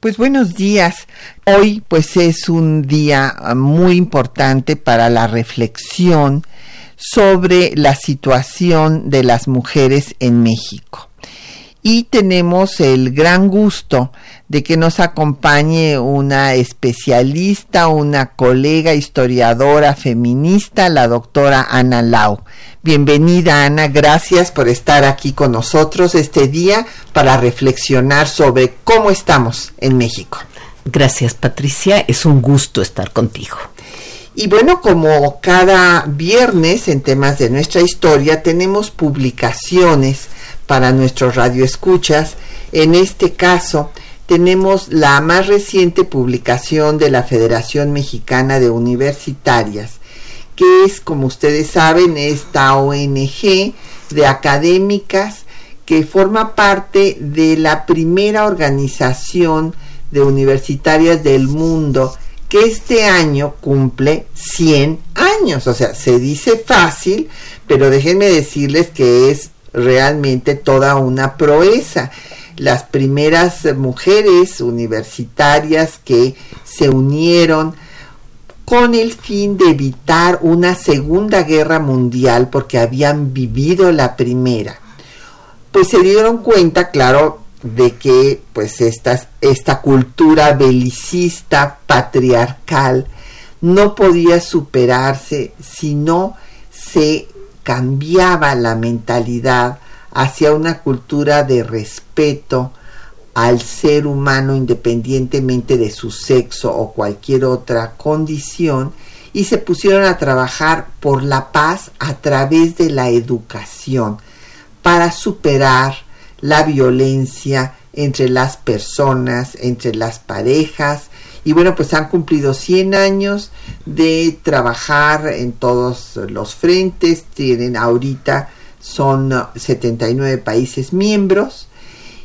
Pues buenos días. Hoy pues es un día ah, muy importante para la reflexión sobre la situación de las mujeres en México y tenemos el gran gusto de que nos acompañe una especialista, una colega historiadora feminista, la doctora Ana Lau. Bienvenida Ana, gracias por estar aquí con nosotros este día para reflexionar sobre cómo estamos en México. Gracias Patricia, es un gusto estar contigo. Y bueno, como cada viernes en temas de nuestra historia tenemos publicaciones para nuestros radioescuchas. En este caso, tenemos la más reciente publicación de la Federación Mexicana de Universitarias, que es, como ustedes saben, esta ONG de académicas que forma parte de la primera organización de universitarias del mundo que este año cumple 100 años. O sea, se dice fácil, pero déjenme decirles que es realmente toda una proeza. Las primeras mujeres universitarias que se unieron con el fin de evitar una segunda guerra mundial porque habían vivido la primera. Pues se dieron cuenta, claro, de que pues esta, esta cultura belicista patriarcal no podía superarse si no se cambiaba la mentalidad hacia una cultura de respeto al ser humano independientemente de su sexo o cualquier otra condición y se pusieron a trabajar por la paz a través de la educación para superar la violencia entre las personas, entre las parejas. Y bueno, pues han cumplido 100 años de trabajar en todos los frentes, tienen ahorita son 79 países miembros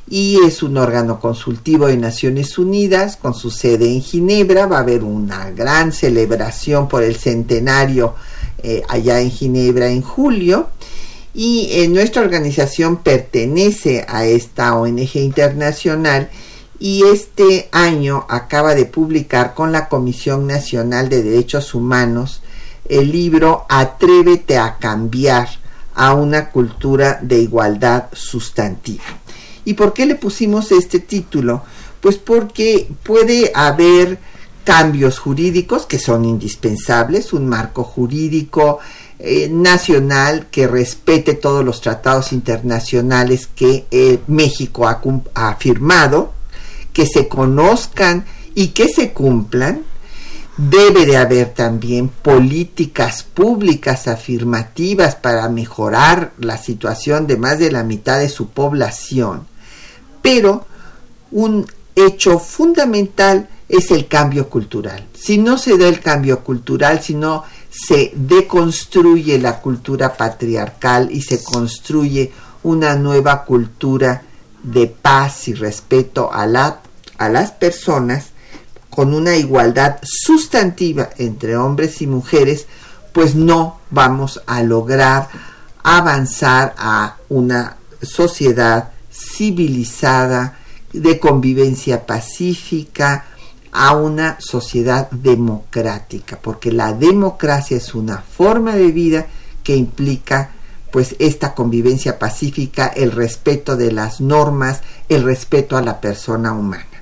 y es un órgano consultivo de Naciones Unidas con su sede en Ginebra. Va a haber una gran celebración por el centenario eh, allá en Ginebra en julio. Y eh, nuestra organización pertenece a esta ONG internacional y este año acaba de publicar con la Comisión Nacional de Derechos Humanos el libro Atrévete a cambiar a una cultura de igualdad sustantiva. ¿Y por qué le pusimos este título? Pues porque puede haber cambios jurídicos que son indispensables, un marco jurídico eh, nacional que respete todos los tratados internacionales que eh, México ha firmado, que se conozcan y que se cumplan, debe de haber también políticas públicas afirmativas para mejorar la situación de más de la mitad de su población. Pero un hecho fundamental es el cambio cultural. Si no se da el cambio cultural, si no se deconstruye la cultura patriarcal y se construye una nueva cultura de paz y respeto a la a las personas con una igualdad sustantiva entre hombres y mujeres, pues no vamos a lograr avanzar a una sociedad civilizada, de convivencia pacífica, a una sociedad democrática, porque la democracia es una forma de vida que implica pues esta convivencia pacífica, el respeto de las normas, el respeto a la persona humana.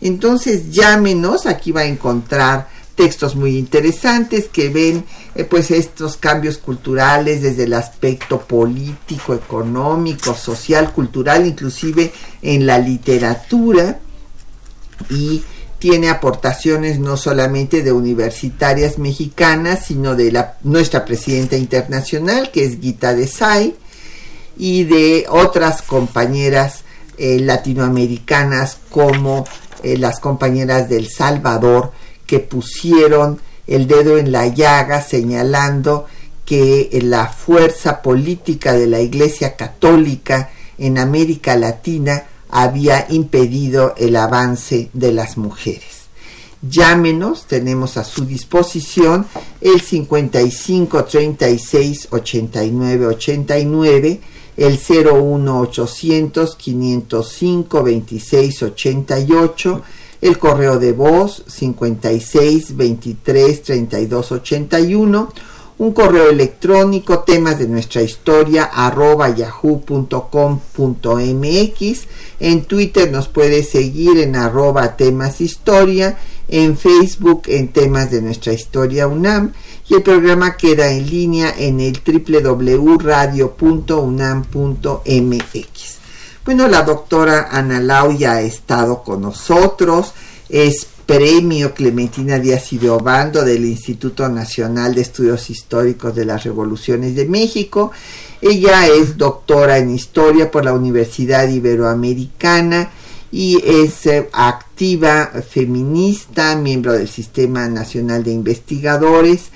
Entonces llámenos, aquí va a encontrar textos muy interesantes que ven eh, pues estos cambios culturales desde el aspecto político, económico, social, cultural, inclusive en la literatura. Y tiene aportaciones no solamente de universitarias mexicanas, sino de nuestra presidenta internacional, que es Gita Desai, y de otras compañeras eh, latinoamericanas como eh, las compañeras del Salvador, que pusieron el dedo en la llaga señalando que la fuerza política de la Iglesia Católica en América Latina había impedido el avance de las mujeres. Llámenos, tenemos a su disposición el 55 36 89 89, el 01 800 505 26 88, el correo de voz 56 23 32 81 un correo electrónico temas de nuestra historia arroba yahoo.com.mx en Twitter nos puede seguir en arroba temas historia en Facebook en temas de nuestra historia UNAM y el programa queda en línea en el www.radio.unam.mx bueno la doctora Ana Lau ya ha estado con nosotros es Premio Clementina Díaz y de Obando del Instituto Nacional de Estudios Históricos de las Revoluciones de México. Ella es doctora en Historia por la Universidad Iberoamericana y es eh, activa feminista, miembro del Sistema Nacional de Investigadores.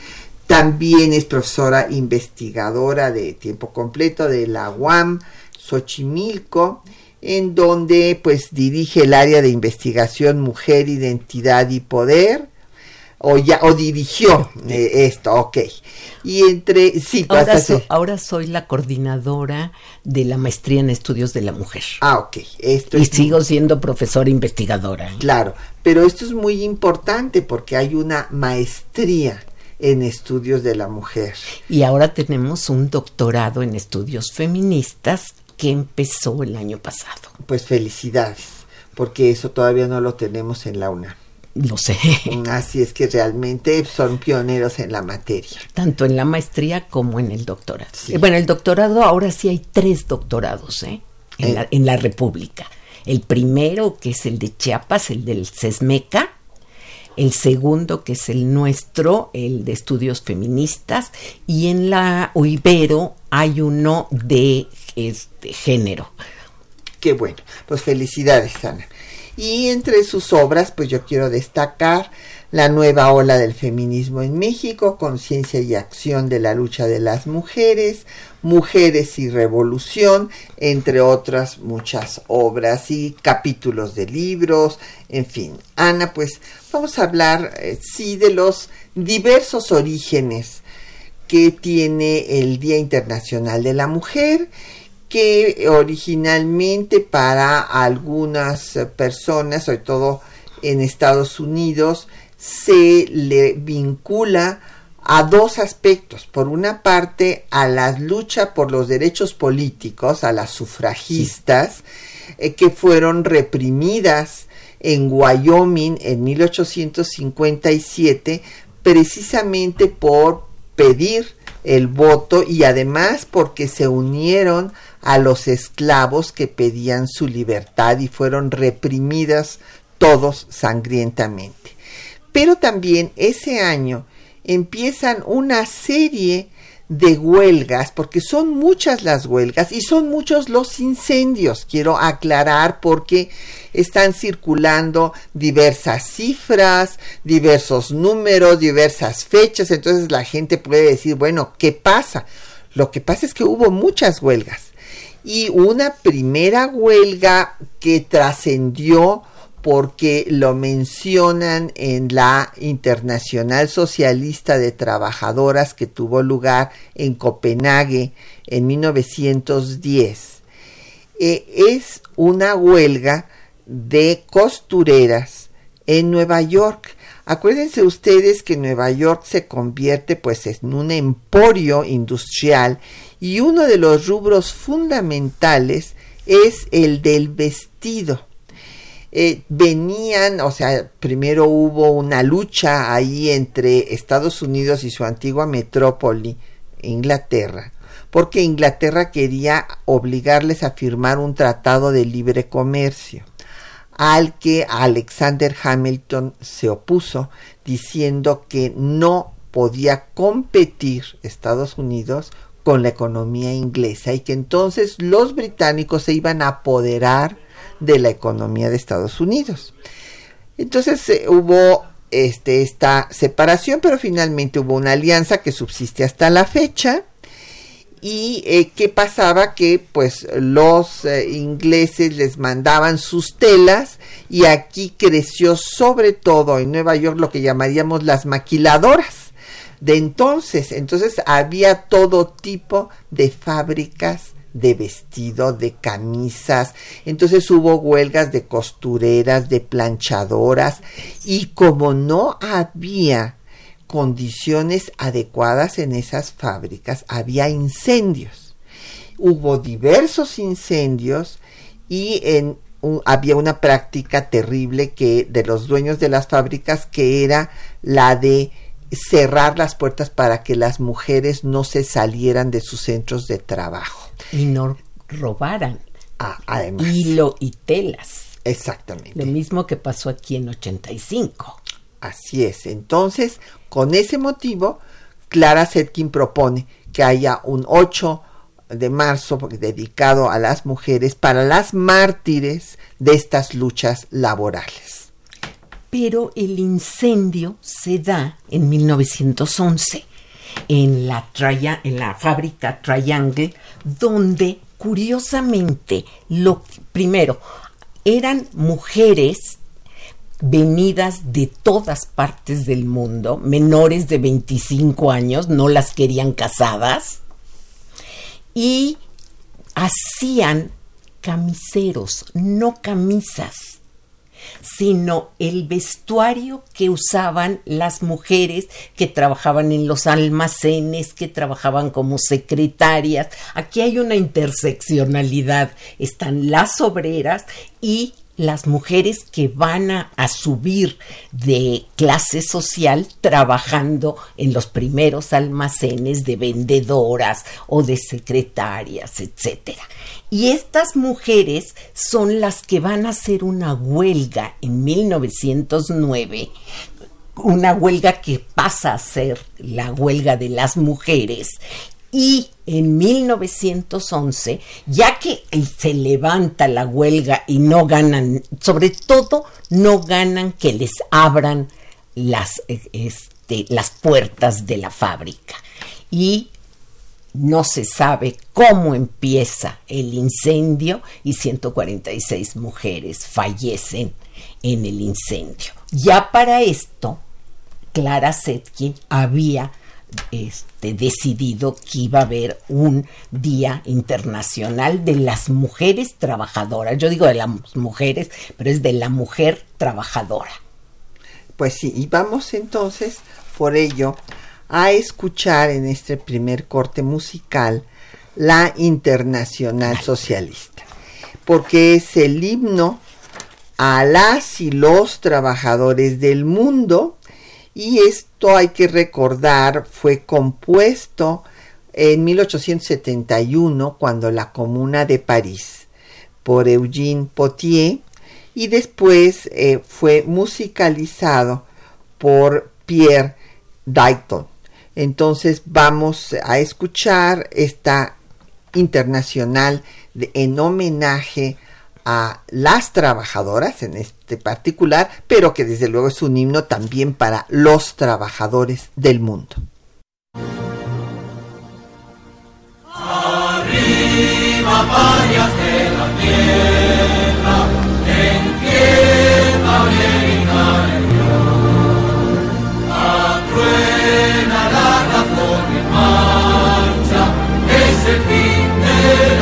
También es profesora investigadora de tiempo completo de la UAM, Xochimilco en donde pues dirige el área de investigación Mujer, Identidad y Poder, o ya, o dirigió eh, esto, ok. Y entre, sí, ahora, ahora, soy la coordinadora de la maestría en estudios de la mujer. Ah, ok. Esto y sigo siendo profesora investigadora. Claro, pero esto es muy importante porque hay una maestría en estudios de la mujer. Y ahora tenemos un doctorado en estudios feministas que empezó el año pasado. Pues felicidades, porque eso todavía no lo tenemos en la UNAM. Lo sé. Así es que realmente son pioneros en la materia. Tanto en la maestría como en el doctorado. Bueno, el doctorado ahora sí hay tres doctorados ¿eh? En, la, en la República. El primero, que es el de Chiapas, el del CESMECA, el segundo que es el nuestro, el de estudios feministas, y en la Ibero hay uno de este género. Qué bueno, pues felicidades, Ana. Y entre sus obras, pues yo quiero destacar la nueva ola del feminismo en México, conciencia y acción de la lucha de las mujeres, mujeres y revolución, entre otras muchas obras y capítulos de libros, en fin. Ana, pues vamos a hablar, eh, sí, de los diversos orígenes que tiene el Día Internacional de la Mujer que originalmente para algunas personas, sobre todo en Estados Unidos, se le vincula a dos aspectos. Por una parte, a la lucha por los derechos políticos, a las sufragistas, eh, que fueron reprimidas en Wyoming en 1857, precisamente por pedir el voto y además porque se unieron a los esclavos que pedían su libertad y fueron reprimidas todos sangrientamente. Pero también ese año empiezan una serie de huelgas, porque son muchas las huelgas y son muchos los incendios. Quiero aclarar porque están circulando diversas cifras, diversos números, diversas fechas, entonces la gente puede decir, bueno, ¿qué pasa? Lo que pasa es que hubo muchas huelgas y una primera huelga que trascendió porque lo mencionan en la Internacional Socialista de Trabajadoras que tuvo lugar en Copenhague en 1910. Eh, es una huelga de costureras en Nueva York. Acuérdense ustedes que Nueva York se convierte pues en un emporio industrial y uno de los rubros fundamentales es el del vestido. Eh, venían, o sea, primero hubo una lucha ahí entre Estados Unidos y su antigua metrópoli, Inglaterra, porque Inglaterra quería obligarles a firmar un tratado de libre comercio. al que Alexander Hamilton se opuso, diciendo que no podía competir Estados Unidos con la economía inglesa y que entonces los británicos se iban a apoderar de la economía de Estados Unidos. Entonces eh, hubo este, esta separación, pero finalmente hubo una alianza que subsiste hasta la fecha. Y eh, qué pasaba que pues los eh, ingleses les mandaban sus telas y aquí creció sobre todo en Nueva York lo que llamaríamos las maquiladoras de entonces. Entonces había todo tipo de fábricas de vestido, de camisas. Entonces hubo huelgas de costureras, de planchadoras y como no había condiciones adecuadas en esas fábricas, había incendios. Hubo diversos incendios y había una práctica terrible que de los dueños de las fábricas que era la de cerrar las puertas para que las mujeres no se salieran de sus centros de trabajo. Y no robaran. Ah, además. Hilo y telas. Exactamente. Lo mismo que pasó aquí en 85. Así es. Entonces, con ese motivo, Clara Setkin propone que haya un 8 de marzo dedicado a las mujeres para las mártires de estas luchas laborales pero el incendio se da en 1911 en la, en la fábrica Triangle, donde curiosamente, lo primero, eran mujeres venidas de todas partes del mundo, menores de 25 años, no las querían casadas, y hacían camiseros, no camisas sino el vestuario que usaban las mujeres que trabajaban en los almacenes, que trabajaban como secretarias. Aquí hay una interseccionalidad. Están las obreras y las mujeres que van a, subir de clase social trabajando en los primeros almacenes de vendedoras o de secretarias, etcétera. Y estas mujeres son las que van a hacer una huelga en 1909 una huelga que pasa a ser la huelga de las mujeres y en 1911, ya que se levanta la huelga y no ganan, sobre todo no ganan que les abran las, este, las puertas de la fábrica. Y no se sabe cómo empieza el incendio y 146 mujeres fallecen en el incendio. Ya para esto, Clara Setkin había este, decidido que iba a haber un Día Internacional de las Mujeres Trabajadoras. Yo digo de las mujeres, pero es de la mujer trabajadora. Pues sí, y vamos entonces por ello a escuchar en este primer corte musical la Internacional Socialista, porque es el himno a las y los trabajadores del mundo y esto hay que recordar fue compuesto en 1871 cuando la Comuna de París por Eugene Potier y después eh, fue musicalizado por Pierre Dayton. Entonces vamos a escuchar esta internacional en homenaje a a las trabajadoras en este particular, pero que desde luego es un himno también para los trabajadores del mundo. Arriba, parias de la tierra, en tierra reina el Dios, atruena la razón en marcha, es el fin de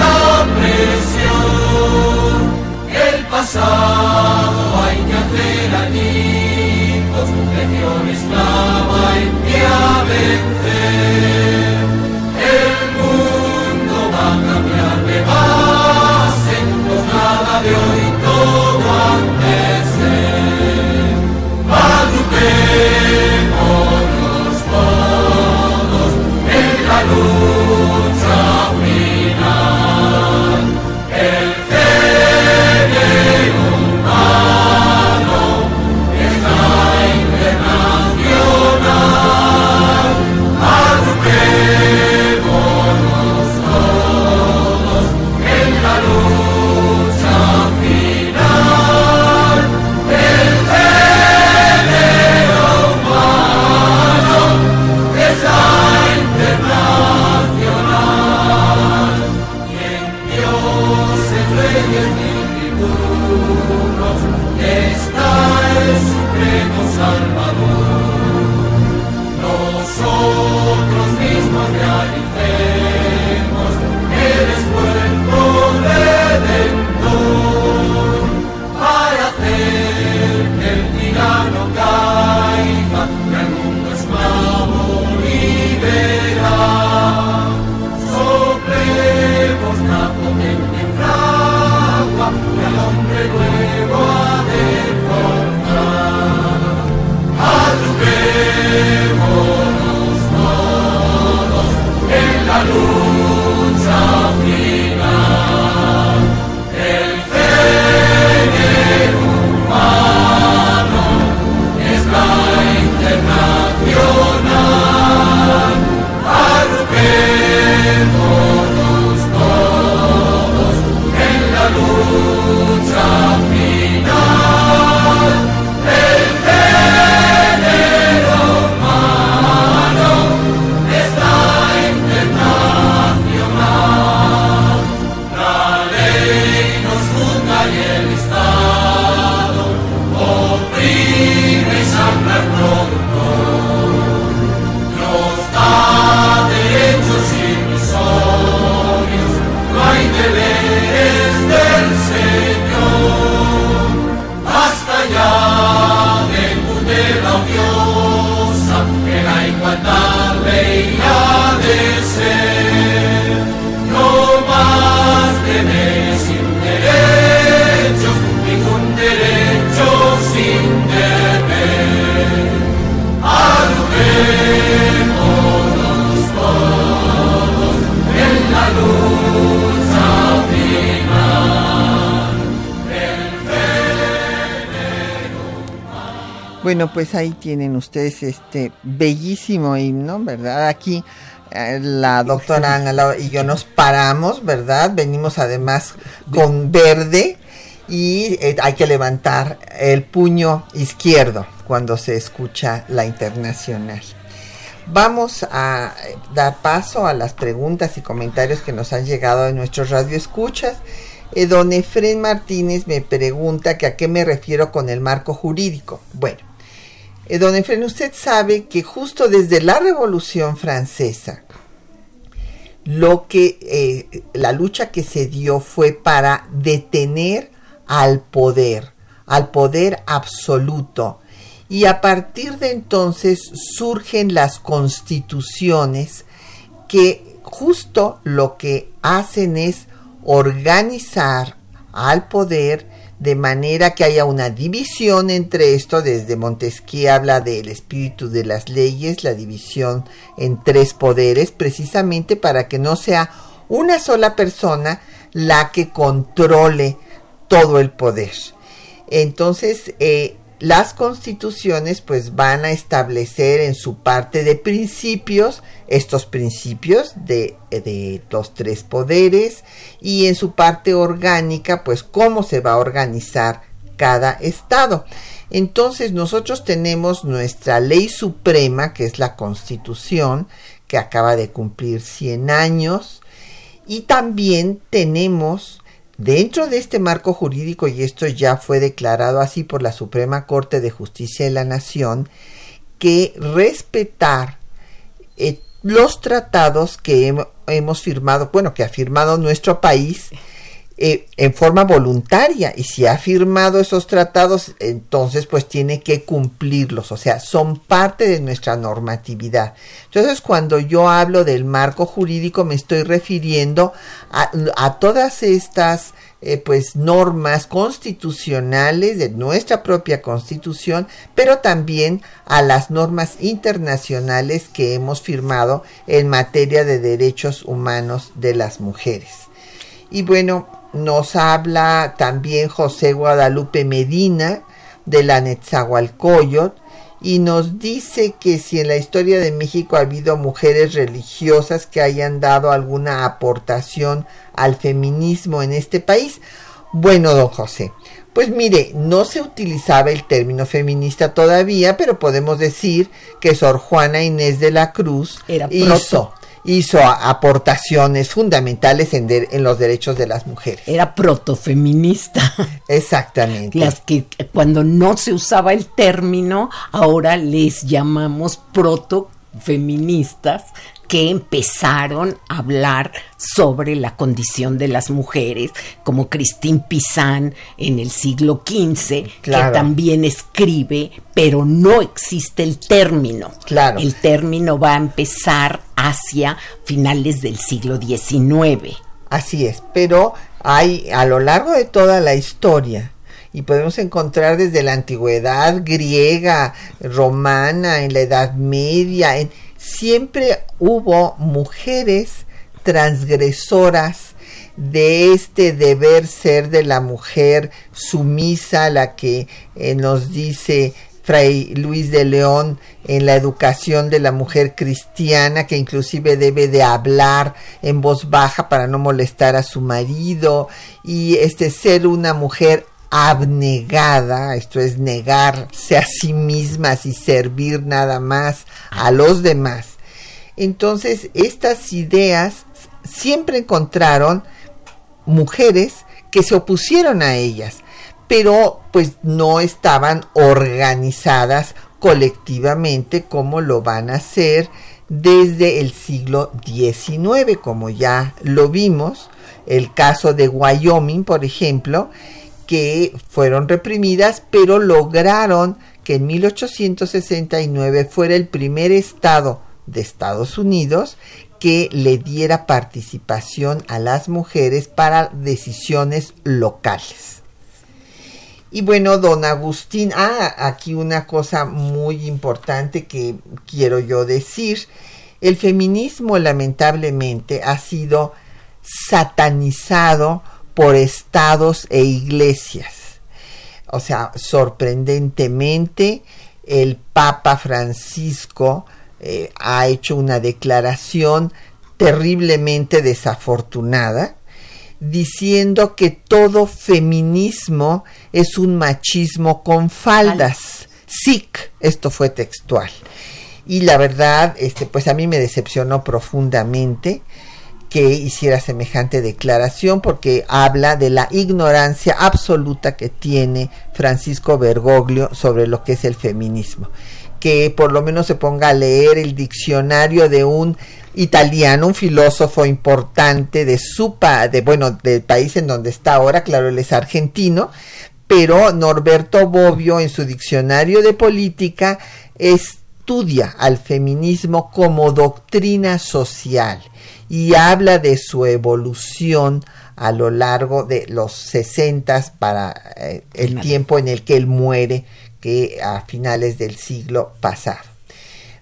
pasado hay que hacer añicos, legión esclava hay que a vencer. El mundo va a cambiar de base, pues nada de hoy todo antes ser. Madruguémonos todos en la luz. Bueno, pues ahí tienen ustedes este bellísimo himno, ¿verdad? Aquí eh, la doctora Ana y yo nos paramos, ¿verdad? Venimos además con verde y eh, hay que levantar el puño izquierdo cuando se escucha la internacional. Vamos a dar paso a las preguntas y comentarios que nos han llegado de nuestros radioescuchas. Eh, don Efren Martínez me pregunta que a qué me refiero con el marco jurídico. Bueno, eh, don Efren, usted sabe que justo desde la Revolución Francesa, lo que eh, la lucha que se dio fue para detener al poder, al poder absoluto. Y a partir de entonces surgen las constituciones que justo lo que hacen es organizar al poder de manera que haya una división entre esto. Desde Montesquieu habla del espíritu de las leyes, la división en tres poderes, precisamente para que no sea una sola persona la que controle todo el poder. Entonces, eh, las constituciones pues van a establecer en su parte de principios estos principios de, de, los tres poderes y en su parte orgánica pues cómo se va a organizar cada estado. Entonces nosotros tenemos nuestra ley suprema que es la constitución que acaba de cumplir 100 años y también tenemos Dentro de este marco jurídico, y esto ya fue declarado así por la Suprema Corte de Justicia de la Nación, que respetar eh, los tratados que hemos firmado, bueno, que ha firmado nuestro país eh, en forma voluntaria y si ha firmado esos tratados entonces pues tiene que cumplirlos o sea son parte de nuestra normatividad. Entonces cuando yo hablo del marco jurídico me estoy refiriendo a, todas estas eh, pues normas constitucionales de nuestra propia constitución pero también a las normas internacionales que hemos firmado en materia de derechos humanos de las mujeres. Y bueno nos habla también José Guadalupe Medina de la Netzahualcoyot y nos dice que si en la historia de México ha habido mujeres religiosas que hayan dado alguna aportación al feminismo en este país. Bueno, don José, pues mire, no se utilizaba el término feminista todavía, pero podemos decir que Sor Juana Inés de la Cruz Era hizo hizo aportaciones fundamentales en, en, los derechos de las mujeres. Era protofeminista. Exactamente. Las que cuando no se usaba el término, ahora les llamamos protofeministas que empezaron a hablar sobre la condición de las mujeres, como Christine Pizan en el siglo XV, que también escribe, pero no existe el término. Claro. El término va a empezar hacia finales del siglo XIX. Así es, pero hay a lo largo de toda la historia y podemos encontrar desde la antigüedad griega, romana, en la Edad Media, siempre hubo mujeres transgresoras de este deber ser de la mujer sumisa, la que eh, nos dice Fray Luis de León en la educación de la mujer cristiana, que inclusive debe de hablar en voz baja para no molestar a su marido, y este ser una mujer abnegada, esto es negarse a sí mismas y servir nada más a los demás. Entonces, estas ideas siempre encontraron mujeres que se opusieron a ellas, pero pues no estaban organizadas colectivamente como lo van a hacer desde el siglo XIX, como ya lo vimos, el caso de Wyoming, por ejemplo, que fueron reprimidas, pero lograron que en 1869 fuera el primer estado de Estados Unidos que le diera participación a las mujeres para decisiones locales. Y bueno, don Agustín, ah, aquí una cosa muy importante que quiero yo decir. El feminismo lamentablemente ha sido satanizado por estados e iglesias. O sea, sorprendentemente, el Papa Francisco eh, ha hecho una declaración terriblemente desafortunada diciendo que todo feminismo es un machismo con faldas. SIC, esto fue textual. Y la verdad, este, pues a mí me decepcionó profundamente que hiciera semejante declaración porque habla de la ignorancia absoluta que tiene Francisco Bergoglio sobre lo que es el feminismo. Que por lo menos se ponga a leer el diccionario de un italiano, un filósofo importante de su de bueno, del país en donde está ahora, claro, él es argentino, pero Norberto Bobbio en su diccionario de política estudia al feminismo como doctrina social y habla de su evolución a lo largo de los sesentas para eh, el tiempo en el que él muere, que a finales del siglo pasado.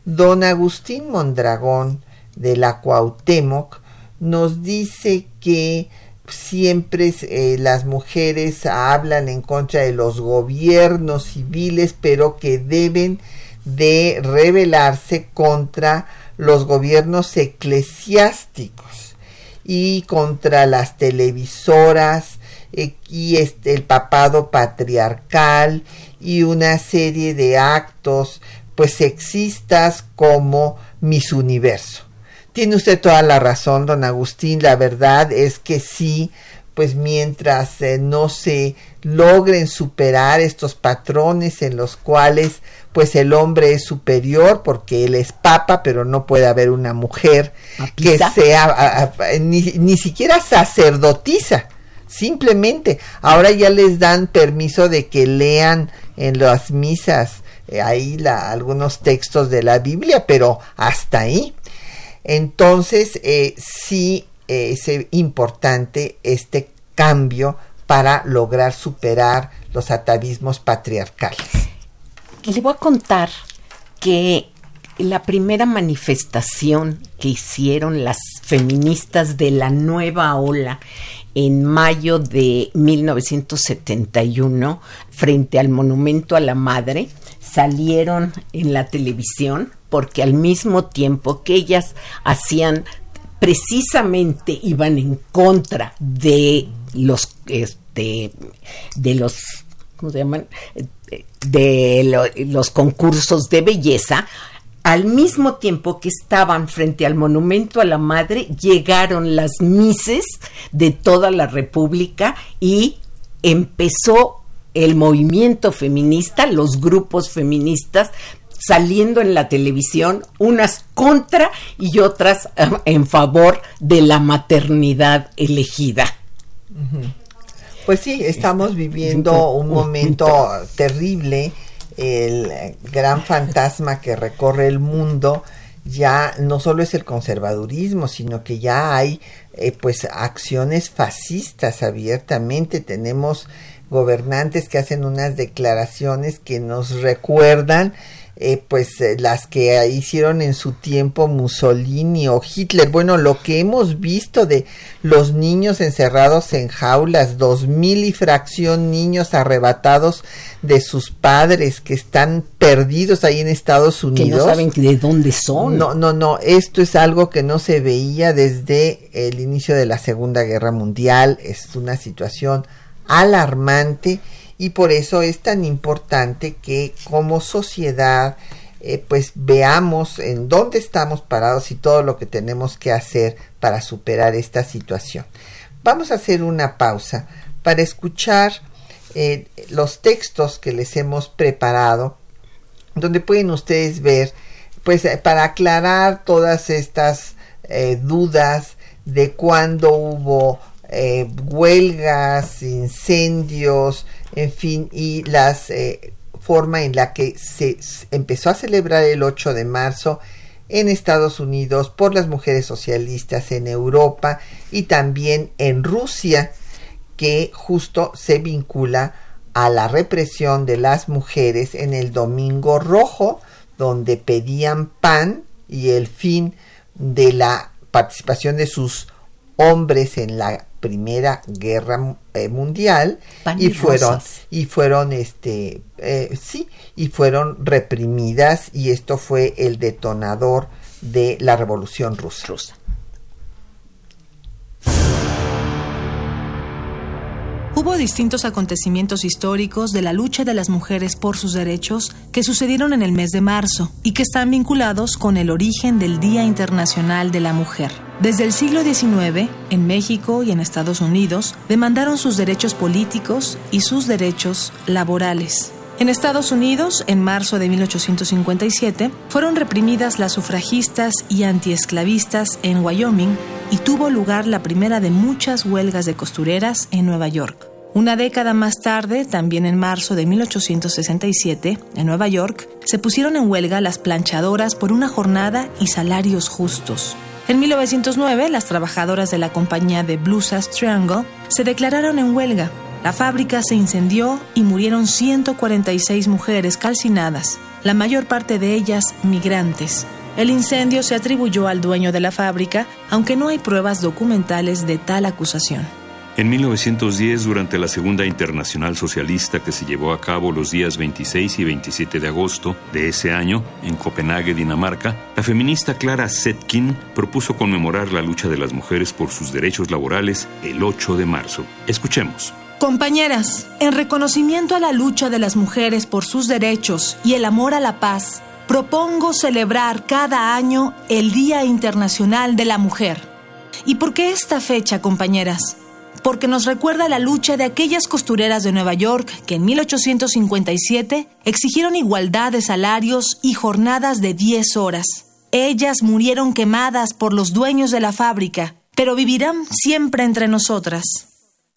Don Agustín Mondragón de la Cuauhtémoc nos dice que siempre eh, las mujeres hablan en contra de los gobiernos civiles, pero que deben de rebelarse contra los gobiernos eclesiásticos y contra las televisoras eh, y este, el papado patriarcal y una serie de actos pues sexistas como mis universo. Tiene usted toda la razón, don Agustín. La verdad es que sí, pues mientras eh, no se logren superar estos patrones en los cuales pues el hombre es superior porque él es papa, pero no puede haber una mujer que sea ni, ni siquiera sacerdotisa. Simplemente, ahora ya les dan permiso de que lean en las misas eh, ahí la, algunos textos de la Biblia, pero hasta ahí. Entonces, eh, sí eh, es importante este cambio para lograr superar los atavismos patriarcales. Le voy a contar que la primera manifestación que hicieron las feministas de la nueva ola en mayo de 1971 frente al monumento a la madre salieron en la televisión porque al mismo tiempo que ellas hacían precisamente iban en contra de los este de los ¿cómo se llaman? de los concursos de belleza al mismo tiempo que estaban frente al monumento a la madre llegaron las mises de toda la república y empezó el movimiento feminista, los grupos feministas saliendo en la televisión, unas contra y otras eh, en favor de la maternidad elegida. Pues sí, estamos viviendo un momento terrible, el gran fantasma que recorre el mundo ya no solo es el conservadurismo, sino que ya hay eh, pues acciones fascistas abiertamente. Tenemos gobernantes que hacen unas declaraciones que nos recuerdan eh, pues eh, las que hicieron en su tiempo Mussolini o Hitler. Bueno, lo que hemos visto de los niños encerrados en jaulas, dos mil y fracción niños arrebatados de sus padres que están perdidos ahí en Estados Unidos. Que no saben de dónde son. No, no, no, esto es algo que no se veía desde el inicio de la Segunda Guerra Mundial. Es una situación alarmante y por eso es tan importante que como sociedad eh, pues veamos en dónde estamos parados y todo lo que tenemos que hacer para superar esta situación. Vamos a hacer una pausa para escuchar eh, los textos que les hemos preparado, donde pueden ustedes ver, pues eh, para aclarar todas estas dudas de cuándo hubo huelgas, incendios, en fin, y la eh, forma en la que se empezó a celebrar el 8 de marzo en Estados Unidos por las mujeres socialistas en Europa y también en Rusia, que justo se vincula a la represión de las mujeres en el Domingo Rojo, donde pedían pan y el fin de la participación de sus hombres en la Primera Guerra eh, Mundial y, fueron y fueron este eh, sí y fueron reprimidas y esto fue el detonador de la Revolución Rusa. Rusa. Hubo distintos acontecimientos históricos de la lucha de las mujeres por sus derechos que sucedieron en el mes de marzo y que están vinculados con el origen del Día Internacional de la Mujer. Desde el siglo XIX, en México y en Estados Unidos, demandaron sus derechos políticos y sus derechos laborales. En Estados Unidos, en marzo de 1857, fueron reprimidas las sufragistas y antiesclavistas en Wyoming y tuvo lugar la primera de muchas huelgas de costureras en Nueva York. Una década más tarde, también en marzo de 1867, en Nueva York, se pusieron en huelga las planchadoras por una jornada y salarios justos. En 1909, las trabajadoras de la compañía de Blusas Triangle se declararon en huelga. La fábrica se incendió y murieron 146 mujeres calcinadas, la mayor parte de ellas migrantes. El incendio se atribuyó al dueño de la fábrica, aunque no hay pruebas documentales de tal acusación. En 1910, durante la Segunda Internacional Socialista que se llevó a cabo los días 26 y 27 de agosto de ese año en Copenhague, Dinamarca, la feminista Clara Zetkin propuso conmemorar la lucha de las mujeres por sus derechos laborales el 8 de marzo. Escuchemos. Compañeras, en reconocimiento a la lucha de las mujeres por sus derechos y el amor a la paz, propongo celebrar cada año el Día Internacional de la Mujer. ¿Y por qué esta fecha, compañeras? Porque nos recuerda la lucha de aquellas costureras de Nueva York que en 1857 exigieron igualdad de salarios y jornadas de 10 horas. Ellas murieron quemadas por los dueños de la fábrica, pero vivirán siempre entre nosotras.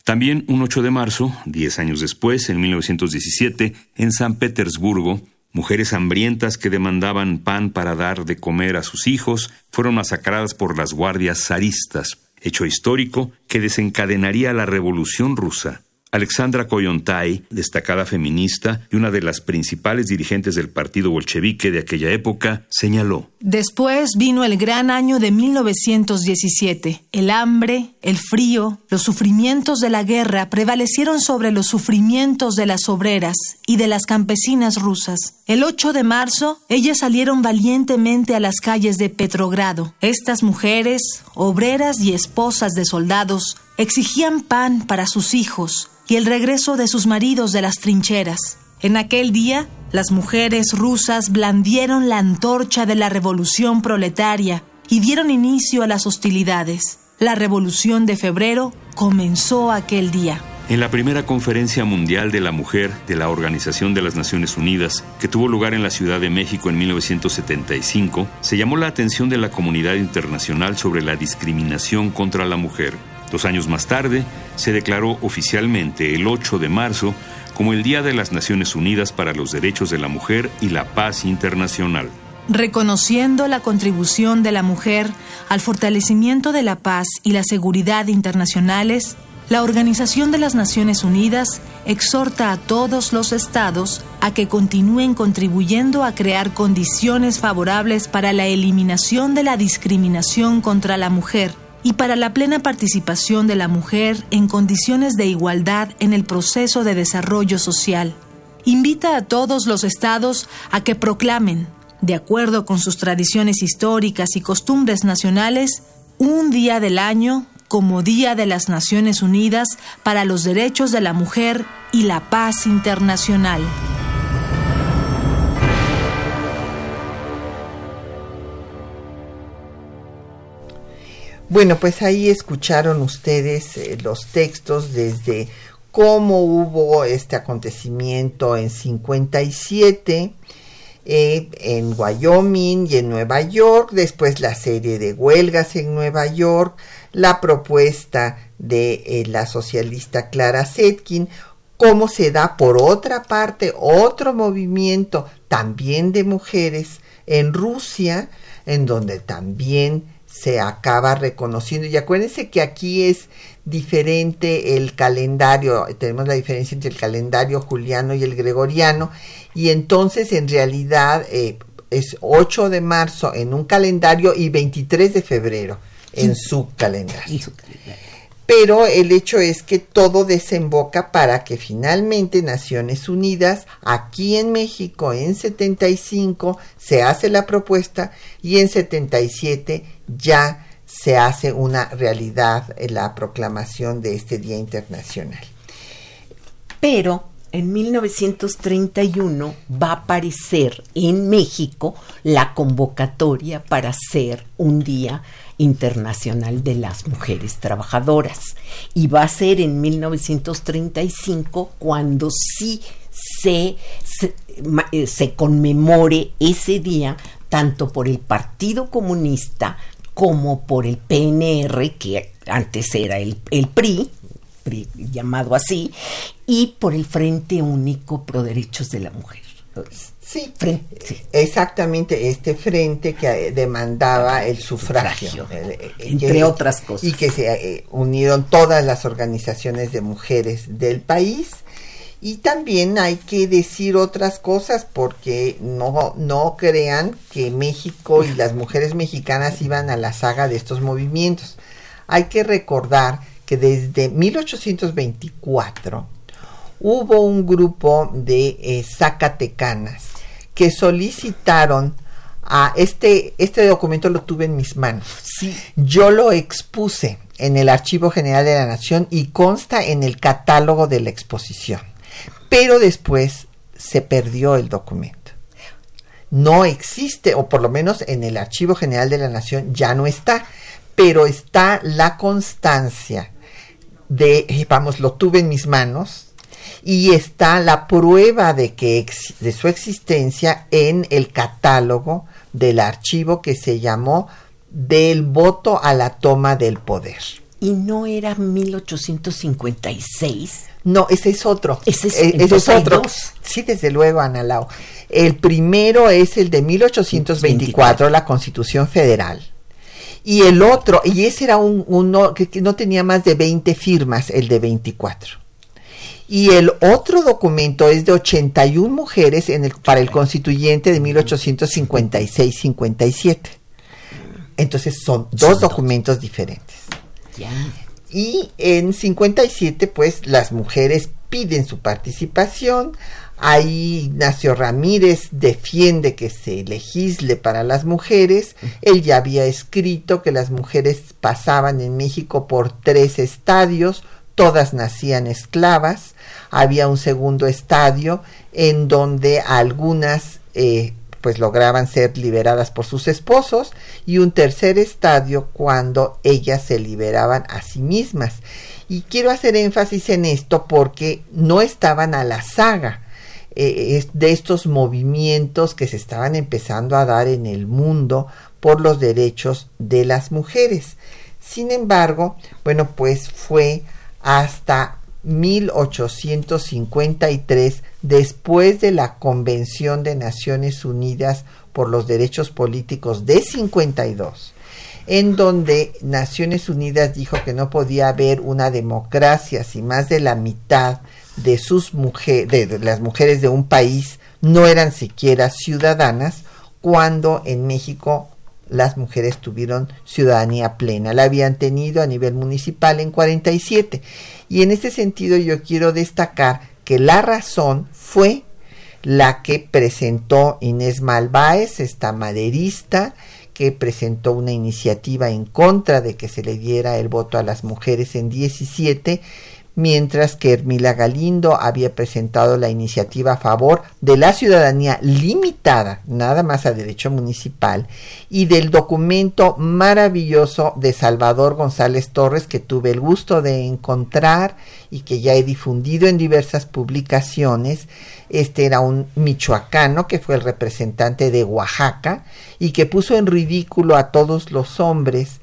También un 8 de marzo, 10 años después, en 1917, en San Petersburgo, Mujeres hambrientas que demandaban pan para dar de comer a sus hijos fueron masacradas por las guardias zaristas, hecho histórico que desencadenaría la Revolución rusa. Alexandra Koyontai, destacada feminista y una de las principales dirigentes del partido bolchevique de aquella época, señaló. Después vino el gran año de 1917. El hambre, el frío, los sufrimientos de la guerra prevalecieron sobre los sufrimientos de las obreras y de las campesinas rusas. El 8 de marzo, ellas salieron valientemente a las calles de Petrogrado. Estas mujeres, obreras y esposas de soldados, exigían pan para sus hijos y el regreso de sus maridos de las trincheras. En aquel día, las mujeres rusas blandieron la antorcha de la revolución proletaria y dieron inicio a las hostilidades. La revolución de febrero comenzó aquel día. En la primera conferencia mundial de la mujer de la Organización de las Naciones Unidas, que tuvo lugar en la Ciudad de México en 1975, se llamó la atención de la comunidad internacional sobre la discriminación contra la mujer. Dos años más tarde, se declaró oficialmente el 8 de marzo como el Día de las Naciones Unidas para los Derechos de la Mujer y la Paz Internacional. Reconociendo la contribución de la mujer al fortalecimiento de la paz y la seguridad internacionales, la Organización de las Naciones Unidas exhorta a todos los estados a que continúen contribuyendo a crear condiciones favorables para la eliminación de la discriminación contra la mujer y para la plena participación de la mujer en condiciones de igualdad en el proceso de desarrollo social. Invita a todos los estados a que proclamen, de acuerdo con sus tradiciones históricas y costumbres nacionales, un día del año como Día de las Naciones Unidas para los Derechos de la Mujer y la Paz Internacional. Bueno, pues ahí escucharon ustedes eh, los textos desde cómo hubo este acontecimiento en 57 eh, en Wyoming y en Nueva York, después la serie de huelgas en Nueva York, la propuesta de eh, la socialista Clara Zetkin, cómo se da por otra parte otro movimiento también de mujeres en Rusia, en donde también se acaba reconociendo. Y acuérdense que aquí es diferente el calendario, tenemos la diferencia entre el calendario juliano y el gregoriano, y entonces en realidad eh, es 8 de marzo en un calendario y 23 de febrero en su calendario. Pero el hecho es que todo desemboca para que finalmente Naciones Unidas, aquí en México en 75, se hace la propuesta y en 77 ya se hace una realidad la proclamación de este Día Internacional. Pero en 1931 va a aparecer en México la convocatoria para hacer un Día Internacional de las Mujeres Trabajadoras. Y va a ser en 1935 cuando sí se, eh, se conmemore ese día tanto por el Partido Comunista como por el PNR, que antes era el, el PRI, PRI, llamado así, y por el Frente Único Pro Derechos de la Mujer. Sí, frente, sí, exactamente este frente que demandaba el sufragio, sufragio eh, entre que, otras cosas. Y que se eh, unieron todas las organizaciones de mujeres del país. Y también hay que decir otras cosas porque no, no crean que México y las mujeres mexicanas iban a la saga de estos movimientos. Hay que recordar que desde 1824 hubo un grupo de eh, zacatecanas que solicitaron a este, este documento lo tuve en mis manos. Sí. Yo lo expuse en el Archivo General de la Nación y consta en el catálogo de la exposición. Pero después se perdió el documento. No existe, o por lo menos en el Archivo General de la Nación ya no está, pero está la constancia de, vamos, lo tuve en mis manos, y está la prueba de que de su existencia en el catálogo del archivo que se llamó del voto a la toma del poder. ¿Y no era 1856? No, ese es otro. Ese es, eh, ese es otro. Sí, desde luego, Ana Lau. El primero es el de 1824, 24. la Constitución Federal. Y el otro, y ese era un, uno que, que no tenía más de 20 firmas, el de 24 y el otro documento es de 81 mujeres en el, para el constituyente de 1856-57. Entonces son dos documentos diferentes. Ya. Y en 57, pues las mujeres piden su participación. Ahí Ignacio Ramírez defiende que se legisle para las mujeres. Él ya había escrito que las mujeres pasaban en México por tres estadios, todas nacían esclavas había un segundo estadio en donde algunas eh, pues lograban ser liberadas por sus esposos y un tercer estadio cuando ellas se liberaban a sí mismas. Y quiero hacer énfasis en esto porque no estaban a la saga eh, de estos movimientos que se estaban empezando a dar en el mundo por los derechos de las mujeres. Sin embargo, bueno, pues fue hasta 1853, después de la Convención de Naciones Unidas por los Derechos Políticos de 52, en donde Naciones Unidas dijo que no podía haber una democracia si más de la mitad de sus mujeres, de las mujeres de un país no eran siquiera ciudadanas, cuando en México las mujeres tuvieron ciudadanía plena. La habían tenido a nivel municipal en 47. Y en este sentido yo quiero destacar que la razón fue la que presentó Inés Malváez, esta maderista, que presentó una iniciativa en contra de que se le diera el voto a las mujeres en 17 mientras que Hermila Galindo había presentado la iniciativa a favor de la ciudadanía limitada, nada más a derecho municipal, y del documento maravilloso de Salvador González Torres que tuve el gusto de encontrar y que ya he difundido en diversas publicaciones. Este era un michoacano que fue el representante de Oaxaca y que puso en ridículo a todos los hombres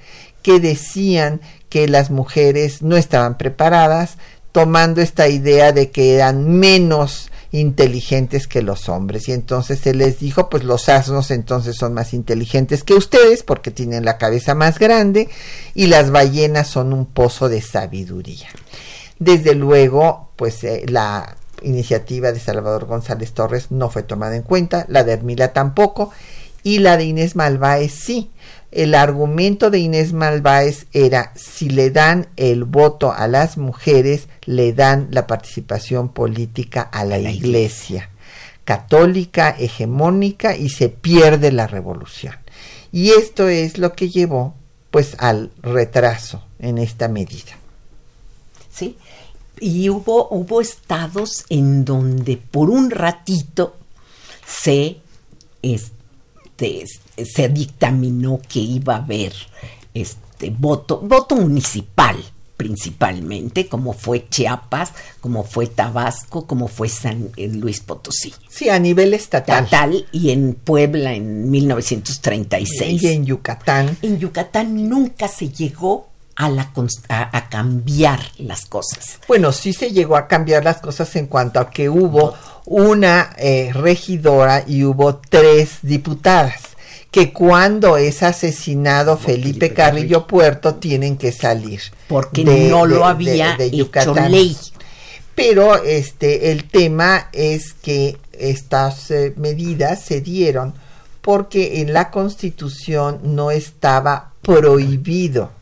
que decían que las mujeres no estaban preparadas, tomando esta idea de que eran menos inteligentes que los hombres. Y entonces se les dijo, pues los asnos entonces son más inteligentes que ustedes porque tienen la cabeza más grande y las ballenas son un pozo de sabiduría. Desde luego, pues eh, la iniciativa de Salvador González Torres no fue tomada en cuenta, la de Hermila tampoco, y la de Inés Malváez sí. El argumento de Inés Malváez era si le dan el voto a las mujeres, le dan la participación política a la, iglesia católica hegemónica y se pierde la revolución. Y esto es lo que llevó pues al retraso en esta medida. Sí, y hubo, hubo estados en donde por un ratito se, este, se dictaminó que iba a haber este voto, voto municipal principalmente, como fue Chiapas, como fue Tabasco, como fue San eh, Luis Potosí. Sí, a nivel estatal. Estatal y en Puebla en 1936. Y en Yucatán. En Yucatán nunca se llegó a, la, a, cambiar las cosas. Bueno, sí se llegó a cambiar las cosas en cuanto a que hubo una eh, regidora y hubo tres diputadas que cuando es asesinado Felipe, Carrillo, Puerto tienen que salir porque no lo había hecho ley. Pero este el tema es que estas eh, medidas se dieron porque en la constitución no estaba prohibido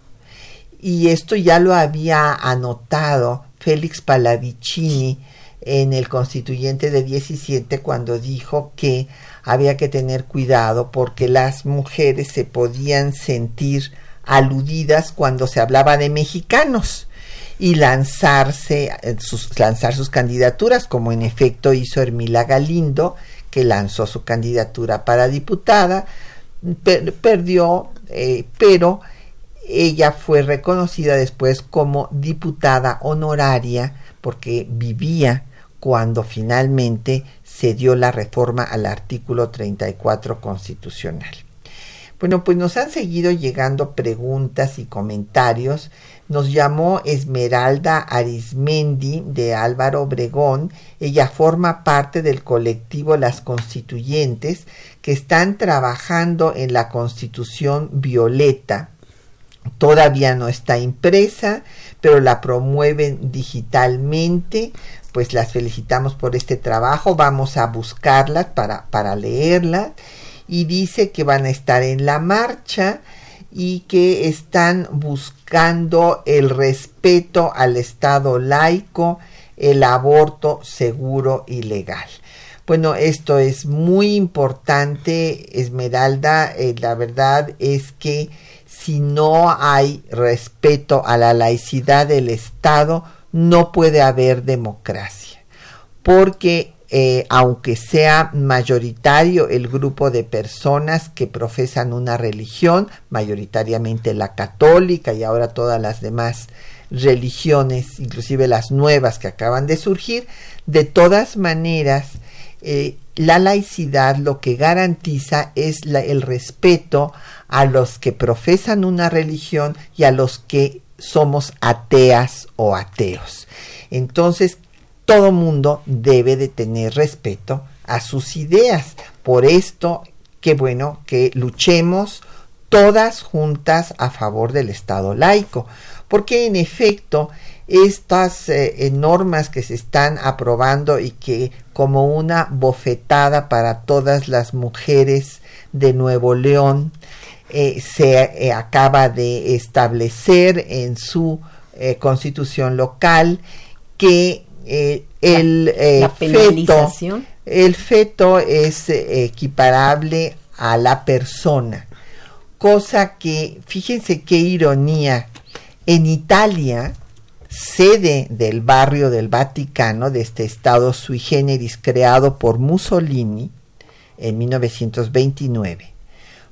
y esto ya lo había anotado Félix Palavicini en el constituyente de 17 cuando dijo que había que tener cuidado porque las mujeres se podían sentir aludidas cuando se hablaba de mexicanos y lanzarse eh, lanzar sus candidaturas como en efecto hizo Hermila Galindo que lanzó su candidatura para diputada perdió eh, pero ella fue reconocida después como diputada honoraria porque vivía cuando finalmente se dio la reforma al artículo 34 constitucional. Bueno, pues nos han seguido llegando preguntas y comentarios. Nos llamó Esmeralda Arismendi de Álvaro Obregón. Ella forma parte del colectivo Las Constituyentes que están trabajando en la Constitución Violeta todavía no está impresa, pero la promueven digitalmente. Pues las felicitamos por este trabajo, vamos a buscarlas para, para leerlas. Y dice que van a estar en la marcha y que están buscando el respeto al Estado laico, el aborto seguro y legal. Bueno, esto es muy importante, Esmeralda. Eh, la verdad es que si no hay respeto a la laicidad del Estado, no puede haber democracia. Porque eh, aunque sea mayoritario el grupo de personas que profesan una religión, mayoritariamente la católica y ahora todas las demás religiones, inclusive las nuevas que acaban de surgir, de todas maneras, eh, la laicidad lo que garantiza es el respeto a los que profesan una religión y a los que somos ateas o ateos. Entonces, todo mundo debe de tener respeto a sus ideas. Por esto, qué bueno que luchemos todas juntas a favor del Estado laico, porque en efecto estas eh, normas que se están aprobando y que como una bofetada para todas las mujeres de Nuevo León eh, se eh, acaba de establecer en su constitución local que el feto el feto es equiparable a la persona cosa que fíjense qué ironía en Italia sede del barrio del Vaticano, de este estado sui generis creado por Mussolini en 1929.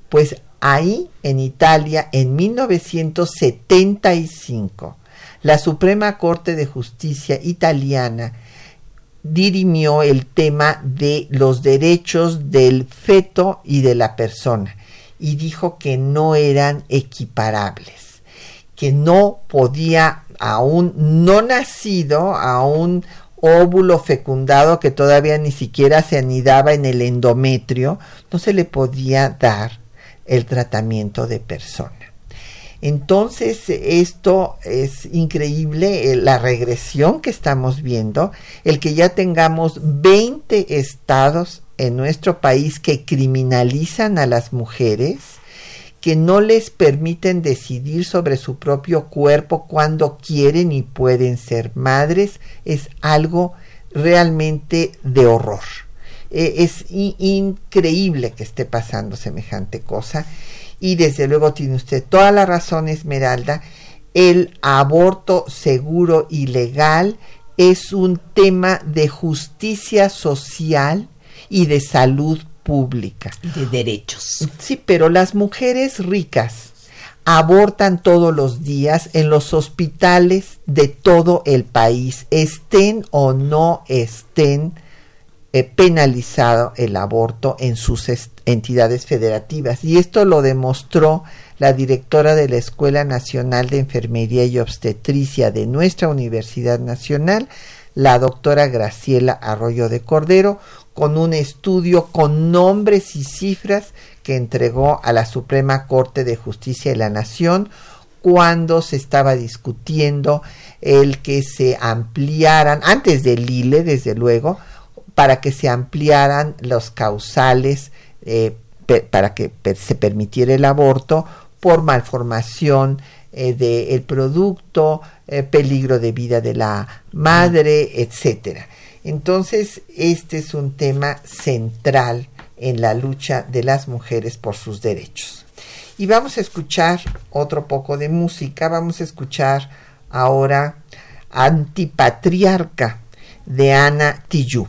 Pues ahí, en Italia, en 1975, la Suprema Corte de Justicia italiana dirimió el tema de los derechos del feto y de la persona y dijo que no eran equiparables, que no podía a un no nacido, a un óvulo fecundado que todavía ni siquiera se anidaba en el endometrio, no se le podía dar el tratamiento de persona. Entonces, esto es increíble, eh, la regresión que estamos viendo, el que ya tengamos 20 estados en nuestro país que criminalizan a las mujeres, que no les permiten decidir sobre su propio cuerpo cuando quieren y pueden ser madres, es algo realmente de horror. Eh, es increíble que esté pasando semejante cosa y desde luego tiene usted toda la razón, Esmeralda, el aborto seguro y legal es un tema de justicia social y de salud pública. De derechos. Sí, pero las mujeres ricas abortan todos los días en los hospitales de todo el país, estén o no estén penalizado el aborto en sus entidades federativas. Y esto lo demostró la directora de la Escuela Nacional de Enfermería y Obstetricia de nuestra Universidad Nacional, la doctora Graciela Arroyo de Cordero, con un estudio con nombres y cifras que entregó a la Suprema Corte de Justicia de la Nación cuando se estaba discutiendo el que se ampliaran, antes del ILE, desde luego, para que se ampliaran los causales eh, para que se permitiera el aborto por malformación eh, del producto, eh, peligro de vida de la madre, etcétera. Entonces, este es un tema central en la lucha de las mujeres por sus derechos. Y vamos a escuchar otro poco de música, vamos a escuchar ahora Antipatriarca de Ana Tijoux.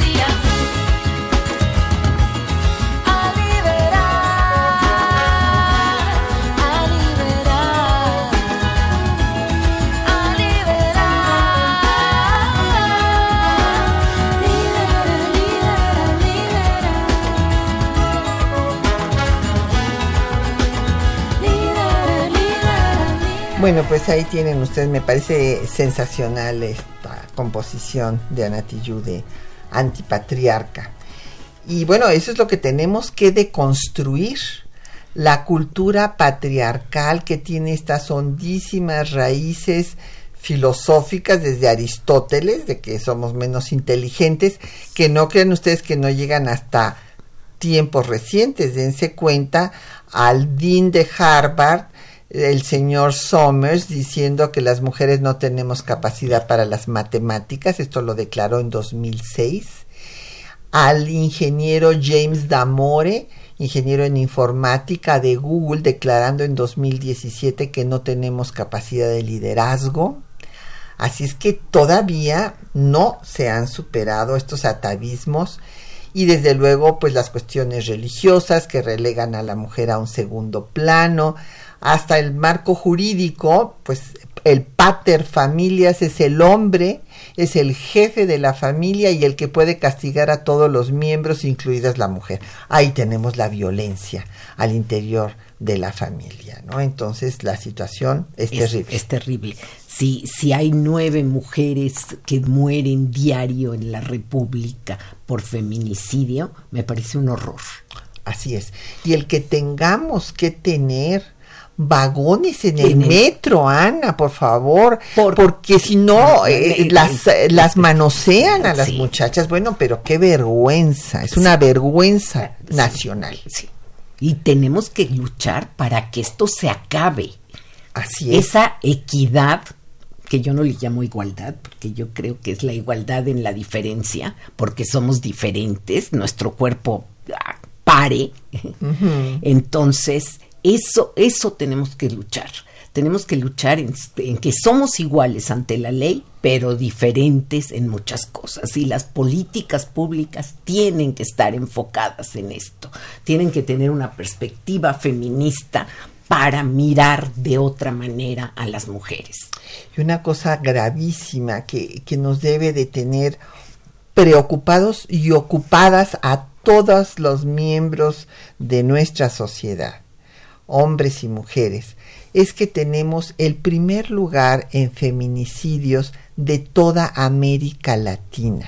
Bueno, pues ahí tienen ustedes, me parece sensacional esta composición de Anatiyu de antipatriarca. Y bueno, eso es lo que tenemos que deconstruir. La cultura patriarcal que tiene estas hondísimas raíces filosóficas desde Aristóteles, de que somos menos inteligentes, que no crean ustedes que no llegan hasta tiempos recientes. Dense cuenta al Dean de Harvard, el señor Somers diciendo que las mujeres no tenemos capacidad para las matemáticas, esto lo declaró en 2006, al ingeniero James Damore, ingeniero en informática de Google, declarando en 2017 que no tenemos capacidad de liderazgo. Así es que todavía no se han superado estos atavismos y desde luego pues las cuestiones religiosas que relegan a la mujer a un segundo plano, hasta el marco jurídico, pues el pater familias es el hombre, es el jefe de la familia y el que puede castigar a todos los miembros, incluidas la mujer. Ahí tenemos la violencia al interior de la familia, ¿no? Entonces la situación es, terrible. Es terrible. Si, si hay nueve mujeres que mueren diario en la República por feminicidio, me parece un horror. Así es. Y el que tengamos que tener vagones en el metro, Ana, por favor, porque si no eh, las, las manosean a las muchachas. Bueno, pero qué vergüenza, es una vergüenza nacional. Sí. Y tenemos que luchar para que esto se acabe. Así es. Esa equidad que yo no le llamo igualdad, porque yo creo que es la igualdad en la diferencia, porque somos diferentes, nuestro cuerpo ah, pare. Entonces, eso, eso tenemos que luchar. Tenemos que luchar en, que somos iguales ante la ley, pero diferentes en muchas cosas. Y las políticas públicas tienen que estar enfocadas en esto. Tienen que tener una perspectiva feminista para mirar de otra manera a las mujeres. Y una cosa gravísima que, que nos debe de tener preocupados y ocupadas a todos los miembros de nuestra sociedad hombres y mujeres, es que tenemos el primer lugar en feminicidios de toda América Latina.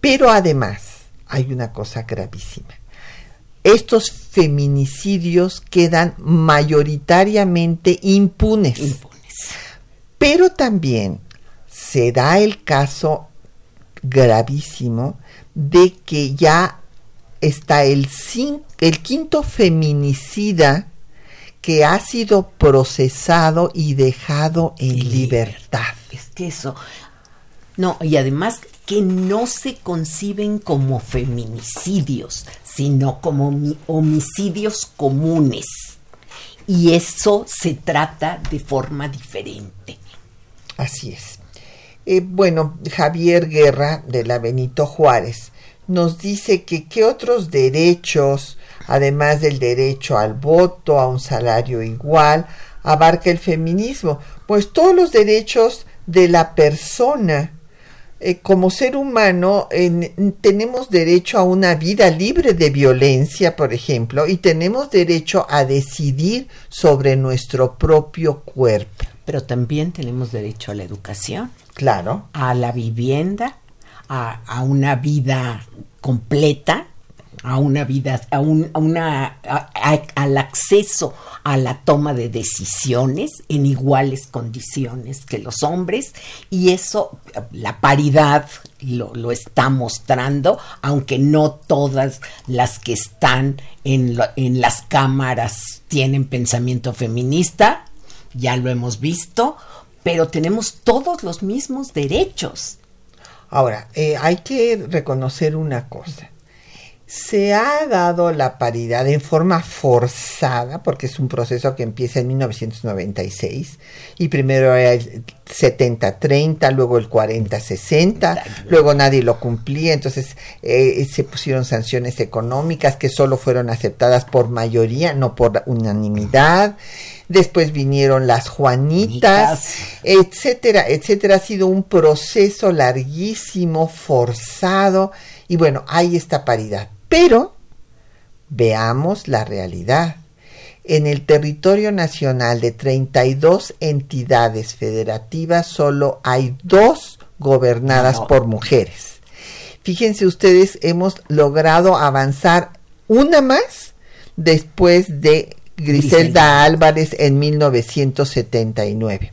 Pero además hay una cosa gravísima. Estos feminicidios quedan mayoritariamente impunes. Pero también se da el caso gravísimo de que ya está el, el quinto feminicida que ha sido procesado y dejado en libertad. Es que eso. No, y además que no se conciben como feminicidios, sino como homicidios comunes. Y eso se trata de forma diferente. Así es. Eh, bueno, Javier Guerra de la Benito Juárez nos dice que qué otros derechos además del derecho al voto, a un salario igual, abarca el feminismo, pues todos los derechos de la persona. Eh, como ser humano tenemos derecho a una vida libre de violencia, por ejemplo, y tenemos derecho a decidir sobre nuestro propio cuerpo. Pero también tenemos derecho a la educación. Claro. A la vivienda, a, a una vida completa a una vida, a, un, a una, al acceso a la toma de decisiones en iguales condiciones que los hombres y eso, la paridad lo, lo está mostrando, aunque no todas las que están en, en las cámaras tienen pensamiento feminista, ya lo hemos visto, pero tenemos todos los mismos derechos. Ahora, eh, hay que reconocer una cosa se ha dado la paridad en forma forzada, porque es un proceso que empieza en 1996, y primero era el 70-30, luego el 40-60, luego nadie lo cumplía, entonces eh, se pusieron sanciones económicas que solo fueron aceptadas por mayoría, no por unanimidad. Después vinieron las Juanitas, etcétera, etcétera. Ha sido un proceso larguísimo, forzado, y bueno, hay esta paridad pero veamos la realidad. en el territorio nacional de 32 entidades federativas solo hay dos gobernadas por mujeres. Fíjense ustedes, hemos logrado avanzar una más después de Griselda Álvarez en 1979.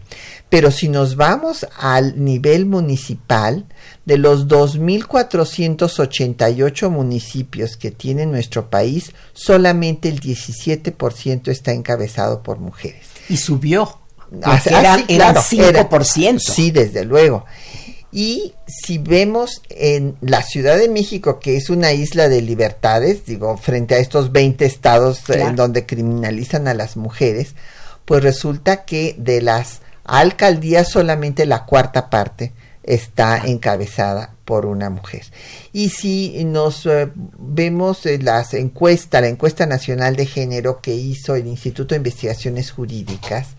Pero si nos vamos al nivel municipal, de los 2.488 municipios que tiene nuestro país, solamente el 17% está encabezado por mujeres. Y subió. Ah, era, ah, sí, era claro, 5%. sí, desde luego. Y si vemos en la Ciudad de México, que es una isla de libertades, digo, frente a estos 20 estados eh, Claro. en donde criminalizan a las mujeres, pues resulta que de las alcaldías solamente la cuarta parte está encabezada por una mujer. Y si nos eh, vemos en las encuestas, la encuesta nacional de género que hizo el Instituto de Investigaciones Jurídicas,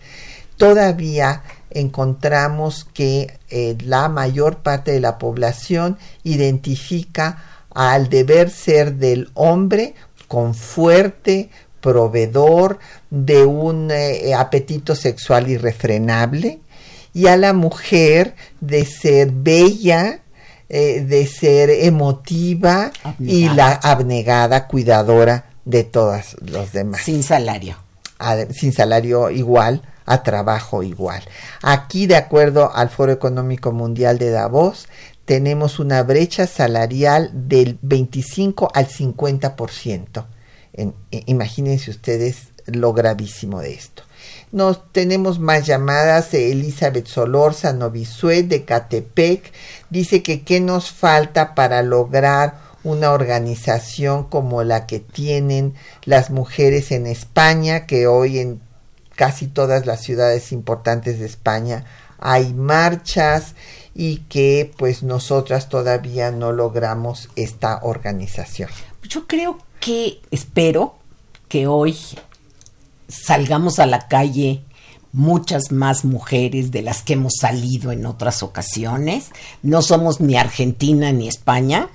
todavía encontramos que eh, la mayor parte de la población identifica al deber ser del hombre con fuerte proveedor de un eh, apetito sexual irrefrenable y a la mujer de ser bella, eh, de ser emotiva y la abnegada, cuidadora de todos los demás Sin salario. a- sin salario igual a trabajo igual. Aquí, de acuerdo al Foro Económico Mundial de Davos, tenemos una brecha salarial del 25 al 50%. En- imagínense ustedes lo gravísimo de esto. Nos tenemos más llamadas. eh, Elizabeth Solorza Novisue de Catepec dice que qué nos falta para lograr una organización como la que tienen las mujeres en España, que hoy en casi todas las ciudades importantes de España hay marchas y que pues nosotras todavía no logramos esta organización. Yo creo que, espero que hoy salgamos a la calle muchas más mujeres de las que hemos salido en otras ocasiones. No somos ni Argentina ni España.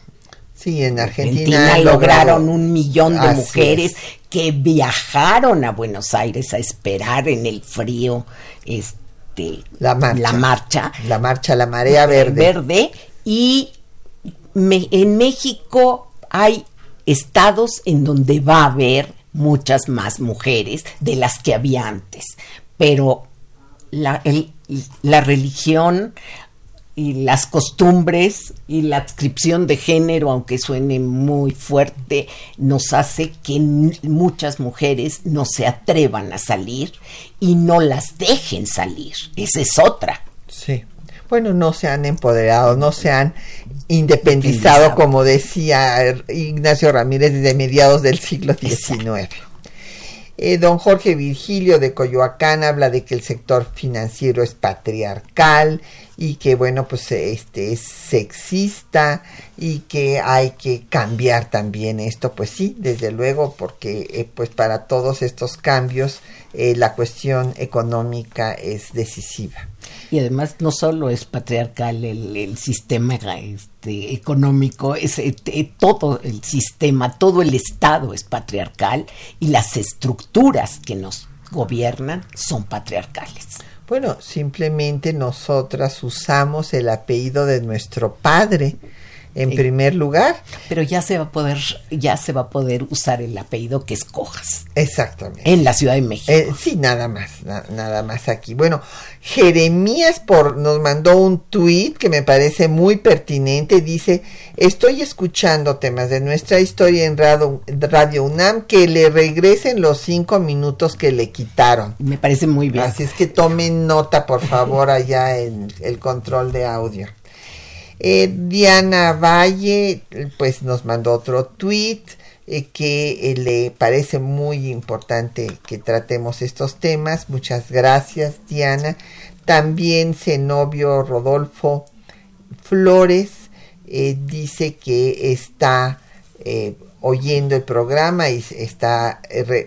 Sí, en Argentina, Argentina lograron un millón de Así mujeres es. que viajaron a Buenos Aires a esperar en el frío este La marcha. la marcha La marcha, la marea verde. y me- en México hay estados en donde va a haber muchas más mujeres de las que había antes, pero la, el- la religión y las costumbres y la adscripción de género, aunque suene muy fuerte, nos hace que muchas mujeres no se atrevan a salir y no las dejen salir. Esa es otra. Sí. Bueno, no se han empoderado, no se han independizado, como decía Ignacio Ramírez, desde mediados del siglo XIX. Eh, don Jorge Virgilio de Coyoacán habla de que el sector financiero es patriarcal y que bueno pues este es sexista y que hay que cambiar también esto pues sí desde luego porque eh, pues para todos estos cambios eh, la cuestión económica es decisiva Y además no solo es patriarcal el, sistema este, económico, es eh, todo el sistema, todo el Estado es patriarcal y las estructuras que nos gobiernan son patriarcales. Bueno, simplemente nosotras usamos el apellido de nuestro padre en Sí. primer lugar. Pero ya se va a poder, ya se va a poder usar el apellido que escojas Exactamente. en la Ciudad de México. Eh, sí, nada más, na- nada más aquí. Bueno, Jeremías por, nos mandó un tuit que me parece muy pertinente. Dice, estoy escuchando temas de nuestra historia en Radio, Radio UNAM que le regresen los cinco minutos que le quitaron. Me parece muy bien. Así es que tomen nota, por favor, allá en el control de audio. Eh, Diana Valle, pues nos mandó otro tweet eh, que eh, le parece muy importante que tratemos estos temas. Muchas gracias, Diana. También Zenobio Rodolfo Flores dice que está oyendo el programa y está,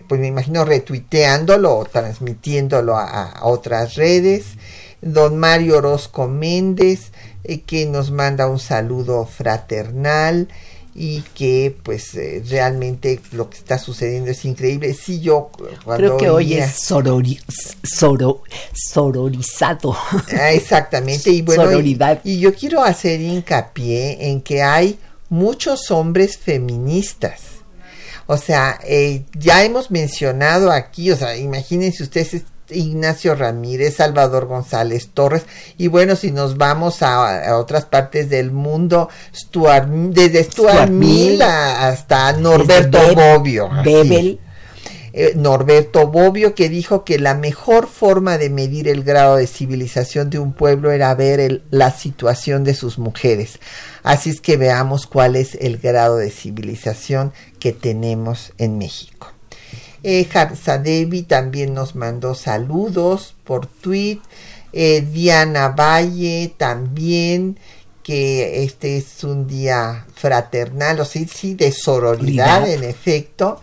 pues me imagino, retuiteándolo o transmitiéndolo a, a otras redes. Don Mario Orozco Méndez, eh, que nos manda un saludo fraternal. y que pues eh, realmente lo que está sucediendo es increíble. Sí, yo creo que hoy es sorori, sororizado. Ah, exactamente, y bueno, y, yo quiero hacer hincapié en que hay muchos hombres feministas. O sea, eh, ya hemos mencionado aquí, o sea, imagínense ustedes Ignacio Ramírez, Salvador González Torres y bueno, si nos vamos a, otras partes del mundo, Stuart, desde Stuart, Mill hasta Norberto Bobbio. Eh, Norberto Bobbio que dijo que la mejor forma de medir el grado de civilización de un pueblo era ver la situación de sus mujeres. Así es que veamos cuál es el grado de civilización que tenemos en México. Eh, Devi también nos mandó saludos por tweet. Eh, Diana Valle también, que este es un día fraternal, o sea, sí, de sororidad, en efecto.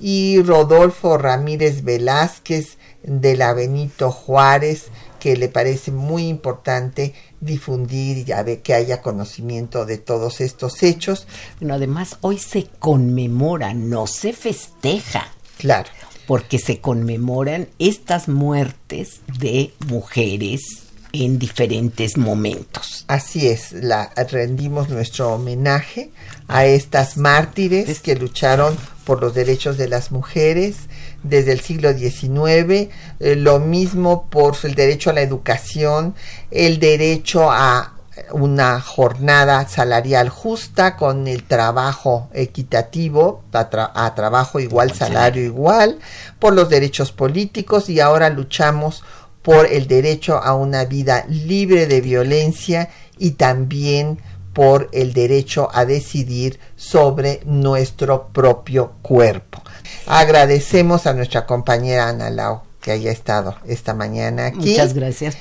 Y Rodolfo Ramírez Velázquez de la Benito Juárez, que le parece muy importante difundir y ver que haya conocimiento de todos estos hechos. Bueno, además hoy se conmemora, no se festeja. Claro. Porque se conmemoran estas muertes de mujeres en diferentes momentos. Así es, la, rendimos nuestro homenaje a estas mártires que lucharon por los derechos de las mujeres desde el siglo XIX, eh, lo mismo por el derecho a la educación, el derecho a una jornada salarial justa con el trabajo equitativo, a, trabajo igual, salario igual, por los derechos políticos y ahora luchamos por el derecho a una vida libre de violencia y también por el derecho a decidir sobre nuestro propio cuerpo. Agradecemos a nuestra compañera Ana Lau que haya estado esta mañana aquí. Muchas gracias.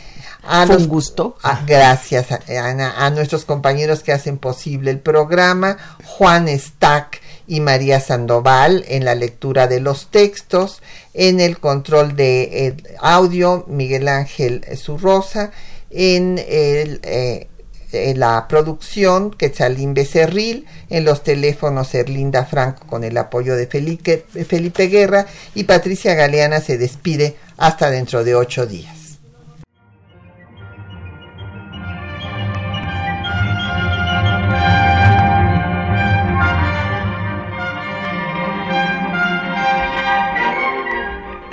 A un gusto. gracias, Ana. A nuestros compañeros que hacen posible el programa, Juan Stack y María Sandoval en la lectura de los textos, en el control de audio, Miguel Ángel Zurrosa, en el... Eh, en la producción Quetzalín Becerril, en los teléfonos Erlinda Franco con el apoyo de Felipe, Felipe Guerra y Patricia Galeana se despide hasta dentro de ocho días.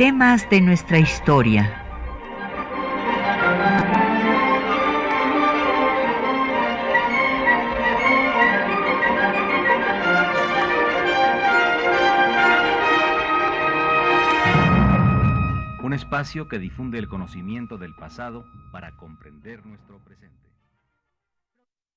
Temas de nuestra historia. Un espacio que difunde el conocimiento del pasado para comprender nuestro presente.